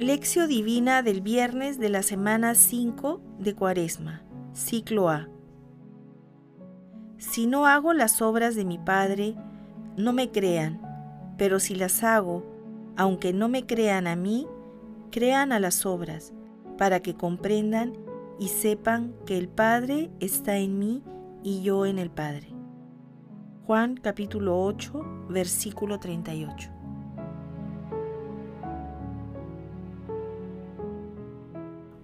Lección Divina del viernes de la semana 5 de Cuaresma, ciclo A. Si no hago las obras de mi Padre, no me crean, pero si las hago, aunque no me crean a mí, crean a las obras, para que comprendan y sepan que el Padre está en mí y yo en el Padre. Juan capítulo 8, versículo 38.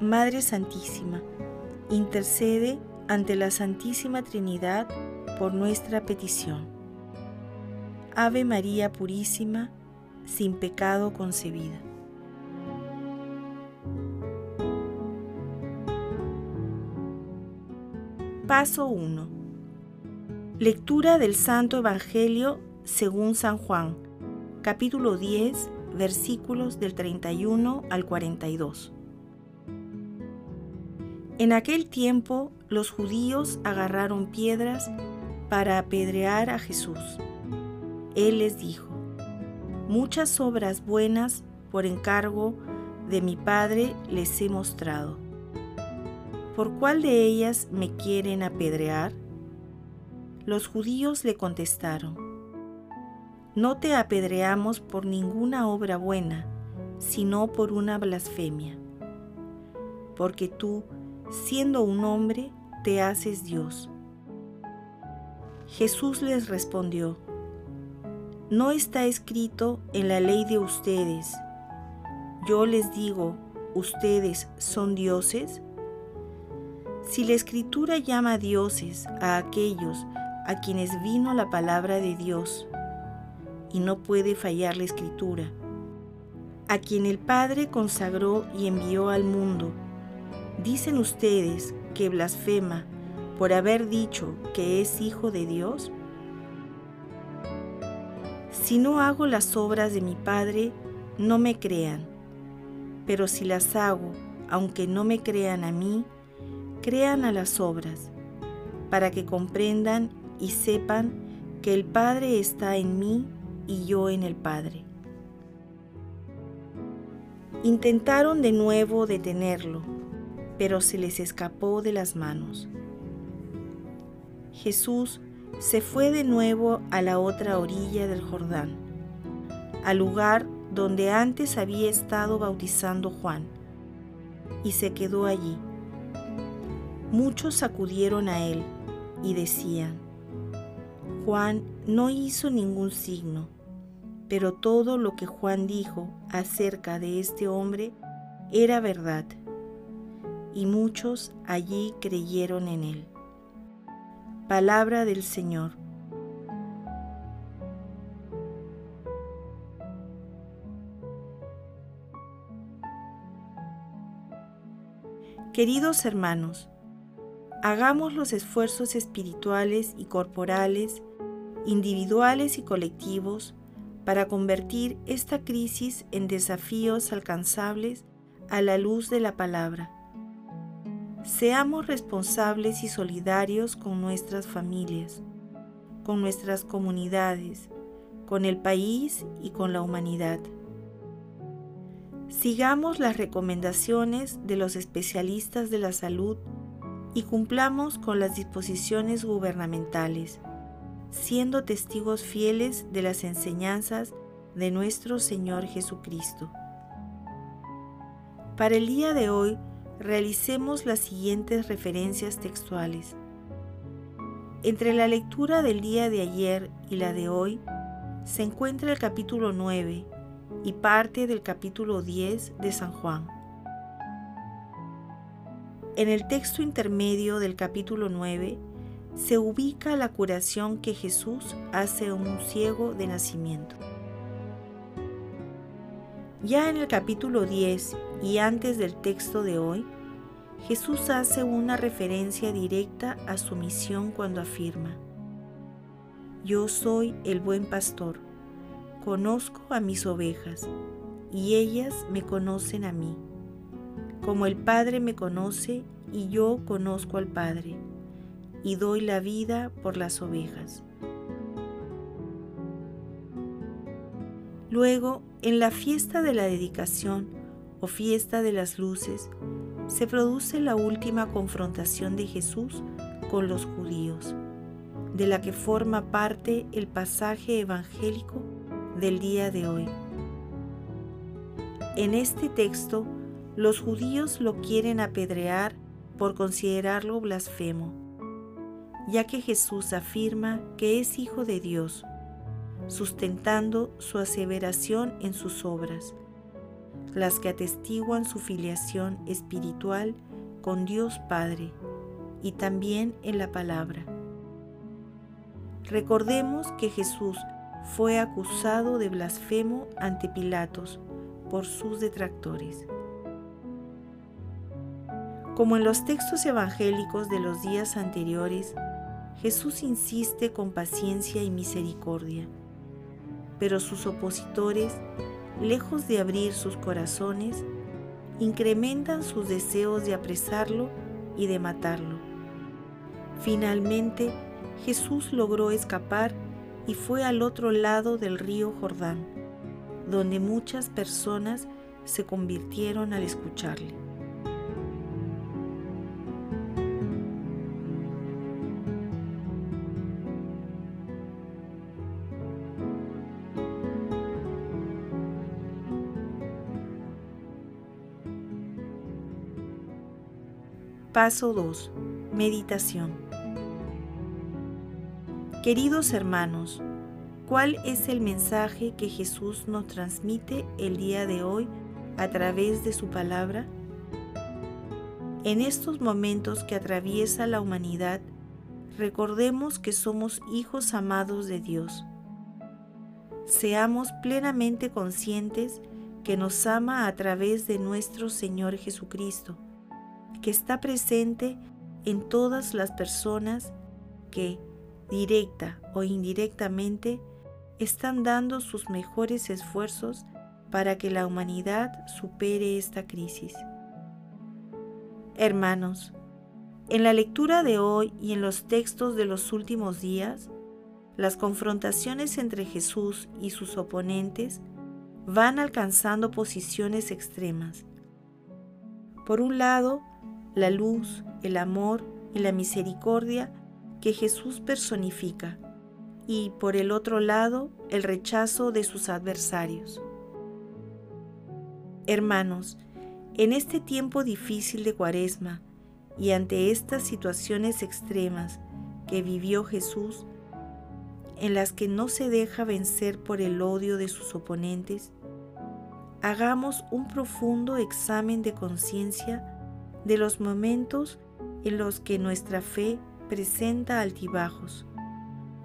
Madre Santísima, intercede ante la Santísima Trinidad por nuestra petición. Ave María Purísima, sin pecado concebida. Paso 1. Lectura del Santo Evangelio según San Juan, capítulo 10, versículos del 31 al 42. En aquel tiempo los judíos agarraron piedras para apedrear a Jesús. Él les dijo, muchas obras buenas por encargo de mi Padre les he mostrado. ¿Por cuál de ellas me quieren apedrear? Los judíos le contestaron, no te apedreamos por ninguna obra buena, sino por una blasfemia, porque tú siendo un hombre, te haces Dios. Jesús les respondió, ¿no está escrito en la ley de ustedes? Yo les digo, ¿ustedes son dioses? Si la escritura llama dioses a aquellos a quienes vino la palabra de Dios, y no puede fallar la escritura, a quien el Padre consagró y envió al mundo, ¿Dicen ustedes que blasfema por haber dicho que es hijo de Dios? Si no hago las obras de mi Padre, no me crean, pero si las hago, aunque no me crean a mí, crean a las obras, para que comprendan y sepan que el Padre está en mí y yo en el Padre. Intentaron de nuevo detenerlo pero se les escapó de las manos. Jesús se fue de nuevo a la otra orilla del Jordán, al lugar donde antes había estado bautizando Juan, y se quedó allí. Muchos acudieron a él y decían, Juan no hizo ningún signo, pero todo lo que Juan dijo acerca de este hombre era verdad y muchos allí creyeron en él. Palabra del Señor. Queridos hermanos, hagamos los esfuerzos espirituales y corporales, individuales y colectivos, para convertir esta crisis en desafíos alcanzables a la luz de la palabra Seamos responsables y solidarios con nuestras familias, con nuestras comunidades, con el país y con la humanidad. Sigamos las recomendaciones de los especialistas de la salud y cumplamos con las disposiciones gubernamentales, siendo testigos fieles de las enseñanzas de nuestro Señor Jesucristo. Para el día de hoy realicemos las siguientes referencias textuales. Entre la lectura del día de ayer y la de hoy se encuentra el capítulo 9 y parte del capítulo 10 de San Juan. En el texto intermedio del capítulo 9 se ubica la curación que Jesús hace a un ciego de nacimiento. Ya en el capítulo 10 y antes del texto de hoy, Jesús hace una referencia directa a su misión cuando afirma, Yo soy el buen pastor, conozco a mis ovejas, y ellas me conocen a mí, como el Padre me conoce y yo conozco al Padre, y doy la vida por las ovejas. Luego, en la fiesta de la dedicación o fiesta de las luces, se produce la última confrontación de Jesús con los judíos, de la que forma parte el pasaje evangélico del día de hoy. En este texto, los judíos lo quieren apedrear por considerarlo blasfemo, ya que Jesús afirma que es hijo de Dios, sustentando su aseveración en sus obras las que atestiguan su filiación espiritual con Dios Padre y también en la palabra. Recordemos que Jesús fue acusado de blasfemo ante Pilatos por sus detractores. Como en los textos evangélicos de los días anteriores, Jesús insiste con paciencia y misericordia, pero sus opositores lejos de abrir sus corazones, incrementan sus deseos de apresarlo y de matarlo. Finalmente, Jesús logró escapar y fue al otro lado del río Jordán, donde muchas personas se convirtieron al escucharle. Paso 2. Meditación. Queridos hermanos, ¿cuál es el mensaje que Jesús nos transmite el día de hoy a través de su palabra? En estos momentos que atraviesa la humanidad, recordemos que somos hijos amados de Dios. Seamos plenamente conscientes que nos ama a través de nuestro Señor Jesucristo que está presente en todas las personas que, directa o indirectamente, están dando sus mejores esfuerzos para que la humanidad supere esta crisis. Hermanos, en la lectura de hoy y en los textos de los últimos días, las confrontaciones entre Jesús y sus oponentes van alcanzando posiciones extremas. Por un lado, la luz, el amor y la misericordia que Jesús personifica, y por el otro lado, el rechazo de sus adversarios. Hermanos, en este tiempo difícil de Cuaresma y ante estas situaciones extremas que vivió Jesús, en las que no se deja vencer por el odio de sus oponentes, hagamos un profundo examen de conciencia de los momentos en los que nuestra fe presenta altibajos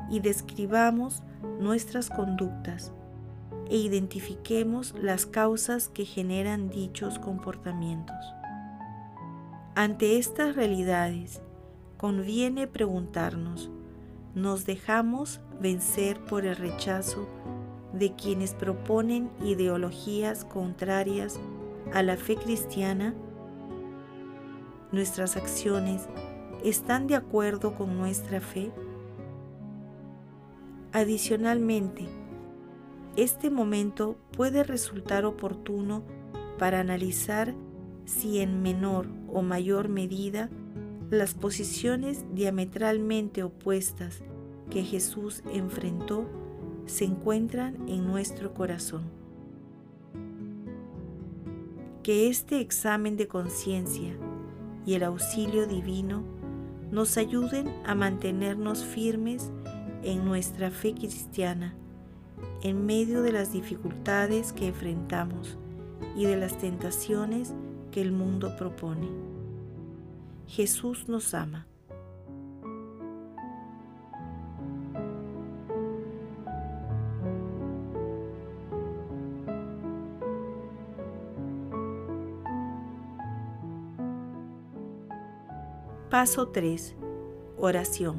y describamos nuestras conductas e identifiquemos las causas que generan dichos comportamientos. Ante estas realidades, conviene preguntarnos, ¿nos dejamos vencer por el rechazo de quienes proponen ideologías contrarias a la fe cristiana? Nuestras acciones están de acuerdo con nuestra fe? Adicionalmente, este momento puede resultar oportuno para analizar si en menor o mayor medida las posiciones diametralmente opuestas que Jesús enfrentó se encuentran en nuestro corazón. Que este examen de conciencia y el auxilio divino nos ayuden a mantenernos firmes en nuestra fe cristiana en medio de las dificultades que enfrentamos y de las tentaciones que el mundo propone. Jesús nos ama. Paso 3. Oración.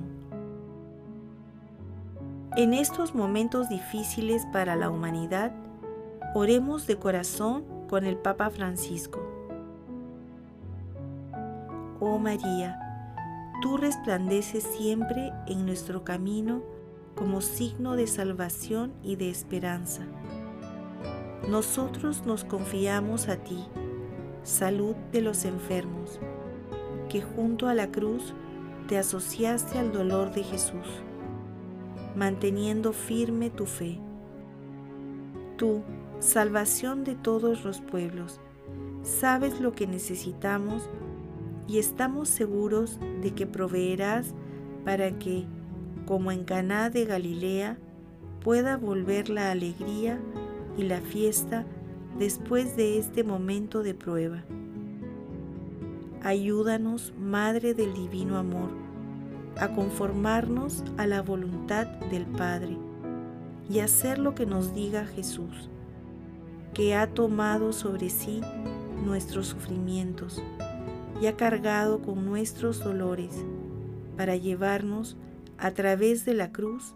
En estos momentos difíciles para la humanidad, oremos de corazón con el Papa Francisco. Oh María, tú resplandeces siempre en nuestro camino como signo de salvación y de esperanza. Nosotros nos confiamos a ti, salud de los enfermos, que junto a la cruz te asociaste al dolor de Jesús, manteniendo firme tu fe. Tú, salvación de todos los pueblos, sabes lo que necesitamos y estamos seguros de que proveerás para que, como en Caná de Galilea, pueda volver la alegría y la fiesta después de este momento de prueba. Ayúdanos, Madre del Divino Amor, a conformarnos a la voluntad del Padre y hacer lo que nos diga Jesús, que ha tomado sobre sí nuestros sufrimientos y ha cargado con nuestros dolores para llevarnos a través de la cruz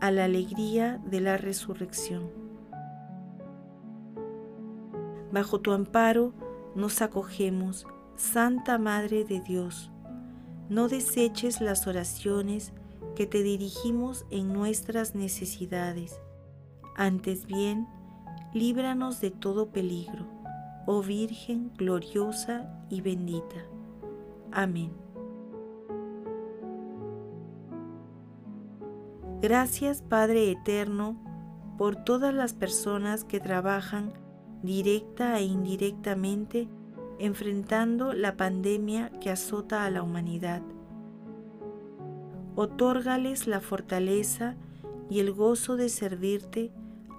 a la alegría de la resurrección. Bajo tu amparo nos acogemos, Santa Madre de Dios. No deseches las oraciones que te dirigimos en nuestras necesidades. Antes bien, líbranos de todo peligro, oh Virgen gloriosa y bendita. Amén. Gracias Padre Eterno por todas las personas que trabajan directa e indirectamente enfrentando la pandemia que azota a la humanidad. Otórgales la fortaleza y el gozo de servirte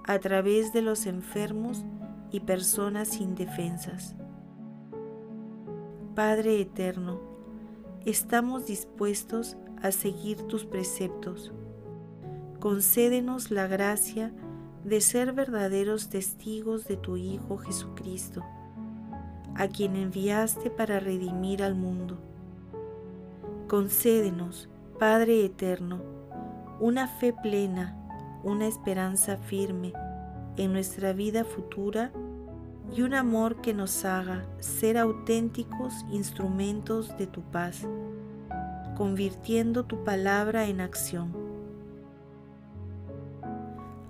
a través de los enfermos y personas indefensas. Padre Eterno, estamos dispuestos a seguir tus preceptos concédenos la gracia de ser verdaderos testigos de tu Hijo Jesucristo, a quien enviaste para redimir al mundo. Concédenos, Padre Eterno, una fe plena, una esperanza firme en nuestra vida futura y un amor que nos haga ser auténticos instrumentos de tu paz, convirtiendo tu palabra en acción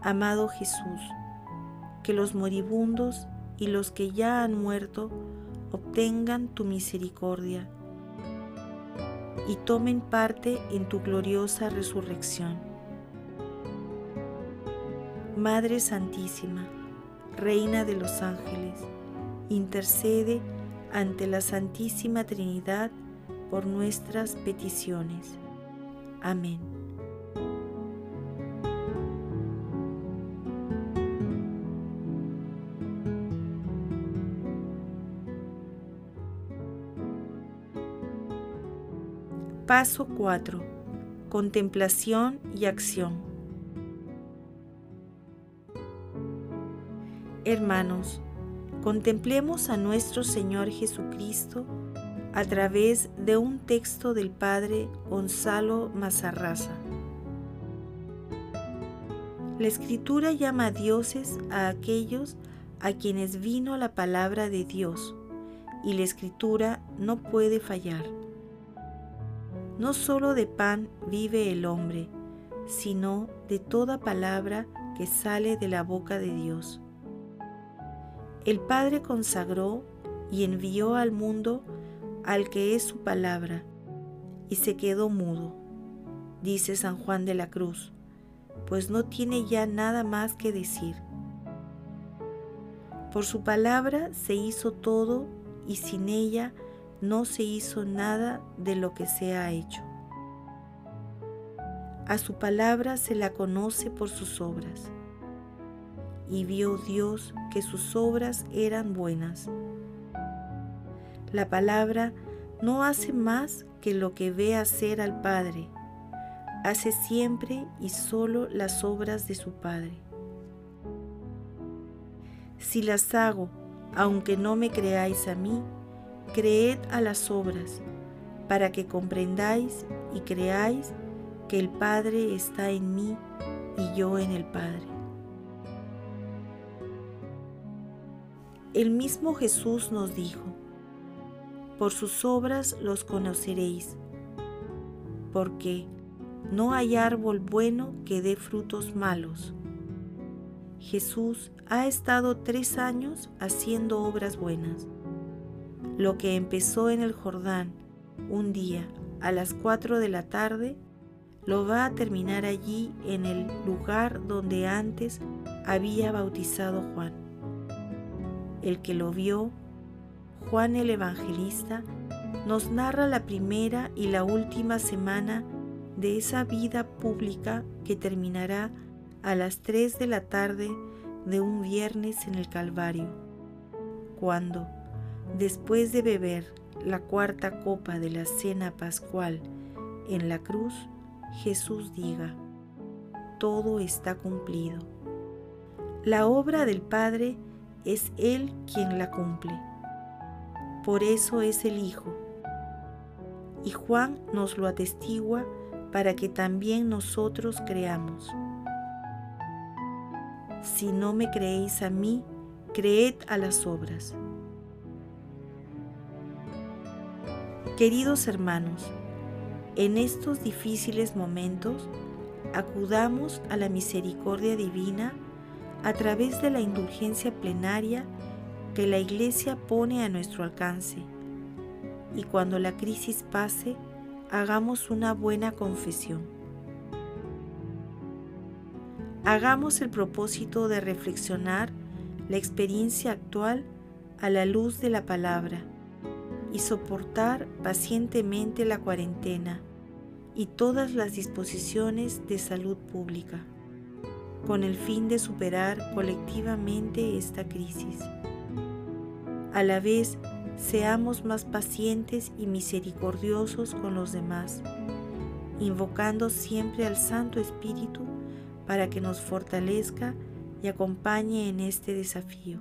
Amado Jesús, que los moribundos y los que ya han muerto obtengan tu misericordia y tomen parte en tu gloriosa resurrección. Madre Santísima, Reina de los ángeles, intercede ante la Santísima Trinidad por nuestras peticiones. Amén. Paso 4. Contemplación y acción. Hermanos, contemplemos a nuestro Señor Jesucristo a través de un texto del Padre Gonzalo Mazarraza. La Escritura llama a dioses a aquellos a quienes vino la palabra de Dios, y la Escritura no puede fallar. No solo de pan vive el hombre, sino de toda palabra que sale de la boca de Dios. El Padre consagró y envió al mundo al que es su palabra, y se quedó mudo, dice San Juan de la Cruz, pues no tiene ya nada más que decir. Por su palabra se hizo todo y sin ella no se hizo nada de lo que se ha hecho. A su palabra se la conoce por sus obras. Y vio Dios que sus obras eran buenas. La palabra no hace más que lo que ve hacer al Padre. Hace siempre y solo las obras de su Padre. Si las hago, aunque no me creáis a mí, creed a las obras, para que comprendáis y creáis que el Padre está en mí y yo en el Padre. El mismo Jesús nos dijo, por sus obras los conoceréis, porque no hay árbol bueno que dé frutos malos. Jesús ha estado tres años haciendo obras buenas. Lo que empezó en el Jordán un día a las cuatro de la tarde, lo va a terminar allí en el lugar donde antes había bautizado Juan. El que lo vio, Juan el Evangelista, nos narra la primera y la última semana de esa vida pública que terminará a las tres de la tarde de un viernes en el Calvario, cuando, después de beber la cuarta copa de la cena pascual en la cruz, Jesús diga, todo está cumplido. La obra del Padre es Él quien la cumple. Por eso es el Hijo. Y Juan nos lo atestigua para que también nosotros creamos. Si no me creéis a mí, creed a las obras. Queridos hermanos, en estos difíciles momentos, acudamos a la misericordia divina a través de la indulgencia plenaria que la Iglesia pone a nuestro alcance. Y cuando la crisis pase, hagamos una buena confesión. Hagamos el propósito de reflexionar la experiencia actual a la luz de la palabra y soportar pacientemente la cuarentena y todas las disposiciones de salud pública, con el fin de superar colectivamente esta crisis. A la vez, seamos más pacientes y misericordiosos con los demás, invocando siempre al Santo Espíritu para que nos fortalezca y acompañe en este desafío